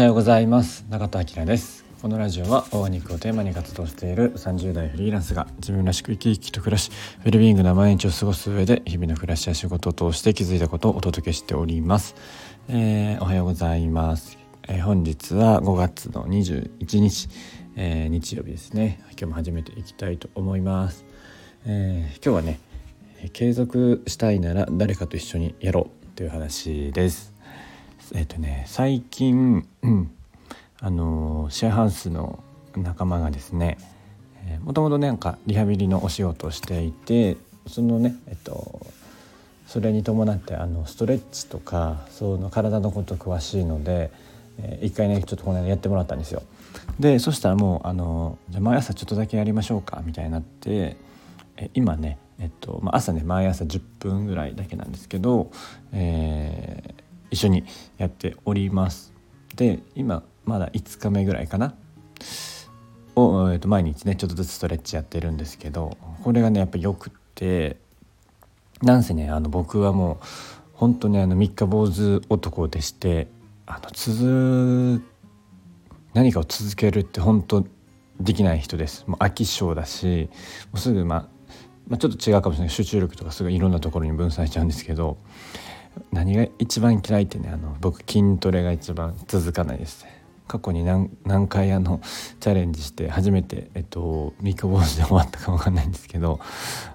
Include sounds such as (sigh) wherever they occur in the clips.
はようございます。中田明です。このラジオはオー肉をテーマに活動している30代フリーランスが自分らしく生き生きと暮らしウェルビーイングな毎日を過ごす上で日々の暮らしや仕事を通して気づいたことをお届けしております、えー、おはようございます、えー、本日は5月の21日、えー、日曜日ですね。今日も始めていきたいと思います、え今日はね継続したいなら誰かと一緒にやろうという話です。えっ、とね最近、うん、あのシェアハウスの仲間がですねもともとなんかリハビリのお仕事をしていてそのねえっとそれに伴ってあのストレッチとかその体のこと詳しいので、えー、一回ねちょっとこの間やってもらったんですよ。でそしたらもうあのじゃ毎朝ちょっとだけやりましょうかみたいになってえ今ねえっとまあ、朝ね毎朝10分ぐらいだけなんですけど、え、一緒にやっております。で今まだ5日目ぐらいかな。を、えー、と毎日ねちょっとずつストレッチやってるんですけどこれがねやっぱよくってなんせねあの僕はもう本当にあの三日坊主男でしてあの続何かを続けるって本当できない人です。もう飽き性だしもうすぐまあまあ、ちょっと違うかもしれない。集中力とかすごいいろんなところに分散しちゃうんですけど何が一番嫌いってねあの僕筋トレが一番続かないです過去に何何回あのチャレンジして初めて、えっと、三日坊主で終わったか分かんないんですけど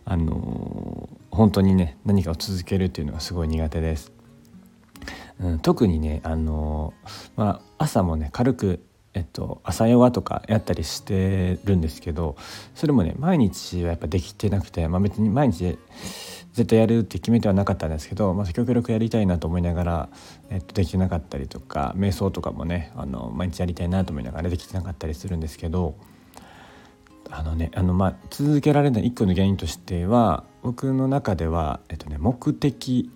あの本当にね何かを続けるっていうのがすごい苦手です。うん、特にねあの、まあ、朝もね軽くえっと、朝ヨガとかやったりしてるんですけどそれもね毎日はやっぱできてなくて、まあ、別に毎日絶対やるって決めてはなかったんですけど、まあ、極力やりたいなと思いながら、えっと、できてなかったりとか瞑想とかもねあの毎日やりたいなと思いながらできてなかったりするんですけどあのねあの、まあ、続けられない一個の原因としては僕の中では、えっとね、目的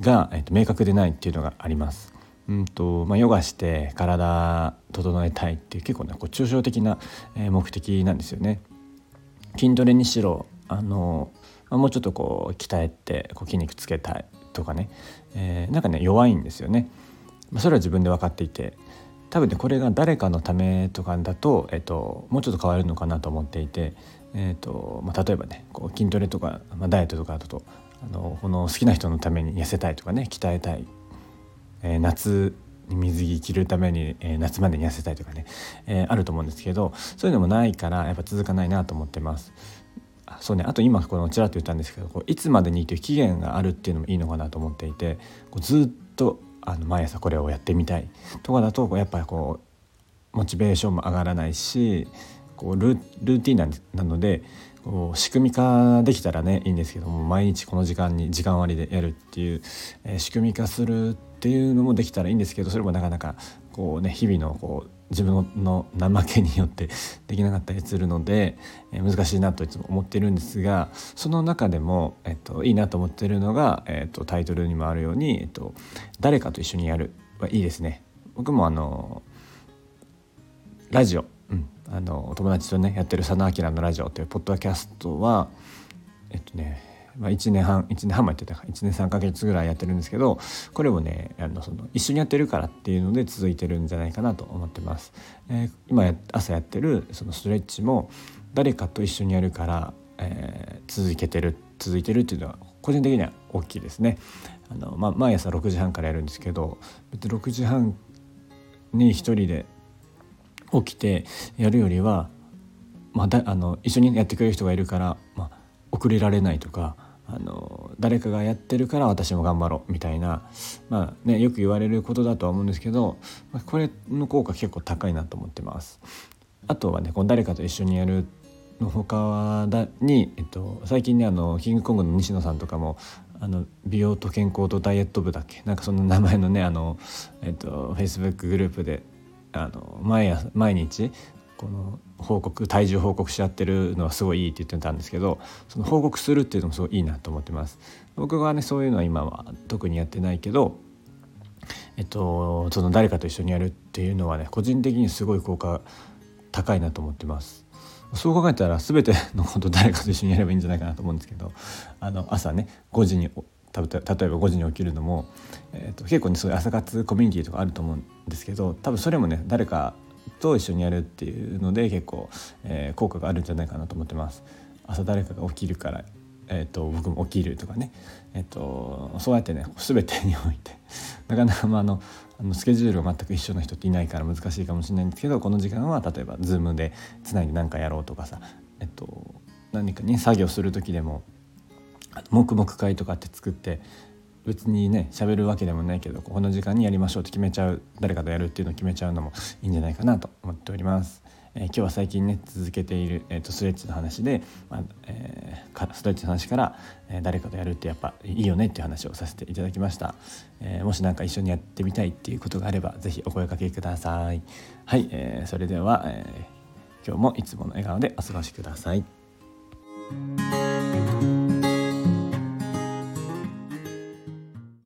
が、えっと、明確でないっていうのがあります。うんとまあ、ヨガして体整えたいっていう結構ねこう抽象的な目的なんですよね。筋トレにしろあのあ、もうちょっとこう鍛えてこう筋肉つけたいとかね、えー、なんかね弱いんですよね。まあ、それは自分で分かっていて多分ねこれが誰かのためとかだと,、えっともうちょっと変わるのかなと思っていて、えっとまあ、例えばねこう筋トレとか、まあ、ダイエットとかだとあのこの好きな人のために痩せたいとかね鍛えたい、えー、夏に水着着るために、えー、夏までに痩せたいとかね、えー、あると思うんですけどそういうのもないからやっぱ続かないなと思ってます。そうねあと今このちらっと言ったんですけどこういつまでにという期限があるっていうのもいいのかなと思っていてこうずっとあの毎朝これをやってみたいとかだとやっぱりこうモチベーションも上がらないしこうルーティンなのでこう仕組み化できたらねいいんですけども毎日この時間に時間割でやるっていう、えー、仕組み化するっていうのもできたらいいんですけどそれもなかなかこうね日々のこう自分の怠けによってできなかったりするので、えー、難しいなといつも思ってるんですがその中でも、えっと、いいなと思ってるのが、えっと、タイトルにもあるように、えっと、誰かと一緒にやるはいいですね。僕もあのラジオ、うん、あの友達とねやってる「佐野明のラジオ」というポッドキャストはえっとねまあ、1年半1年半もやってたか1年3ヶ月ぐらいやってるんですけどこれもねあのその一緒にやってるからっていうので続いてるんじゃないかなと思ってます。えー、今朝やってるそのストレッチも誰かと一緒にやるから、えー、続けてる続いてるっていうのは個人的には大きいですね。あのまあ、毎朝6時半からやるんですけど別に6時半に一人で起きてやるよりは、まあ、だあの一緒にやってくれる人がいるから、まあ、遅れられないとかあの誰かがやってるから私も頑張ろうみたいな、まあね、よく言われることだとは思うんですけどこれの効果結構高いなと思ってます。あとはねこの誰かと一緒にやるの他だに、えっと、最近ねあのキングコングの西野さんとかもあの美容と健康とダイエット部だっけ？なんかそんな名前のねあの、えっと、フェイスブックグループであの毎毎日この報告体重報告し合ってるのはすごいいいって言ってたんですけどその報告するっていうのもすごいいいなと思ってます。僕はねそういうのは今は特にやってないけどえっとその誰かと一緒にやるっていうのはね個人的にすごい効果高いなと思ってます。そう考えたら全てのこと誰かと一緒にやればいいんじゃないかなと思うんですけどあの朝ね5時に例えば5時に起きるのも、えーと、結構ねそういう朝活コミュニティとかあると思うんですけど多分それもね誰かと一緒にやるっていうので結構、えー、効果があるんじゃないかなと思ってます。朝誰かが起きるからえーと、僕も起きるとかね、えーと、そうやってね全てにおいて (laughs) なかなか、まあ、あのあのスケジュールが全く一緒の人っていないから難しいかもしれないんですけどこの時間は例えば Zoom でつないで何かやろうとかさ、えっと、何か、ね、作業する時でも黙々会とかって作って別にね喋るわけでもないけどこの時間にやりましょうって決めちゃう誰かとやるっていうのを決めちゃうのもいいんじゃないかなと思っております。えー、今日は最近ね続けている、えーと、ストレッチの話で、まあえー、ストレッチの話から、えー、誰かとやるってやっぱいいよねっていう話をさせていただきました、えー、もし何か一緒にやってみたいっていうことがあれば是非お声かけくださいはい、えー、それでは、えー、今日もいつもの笑顔でお過ごしください。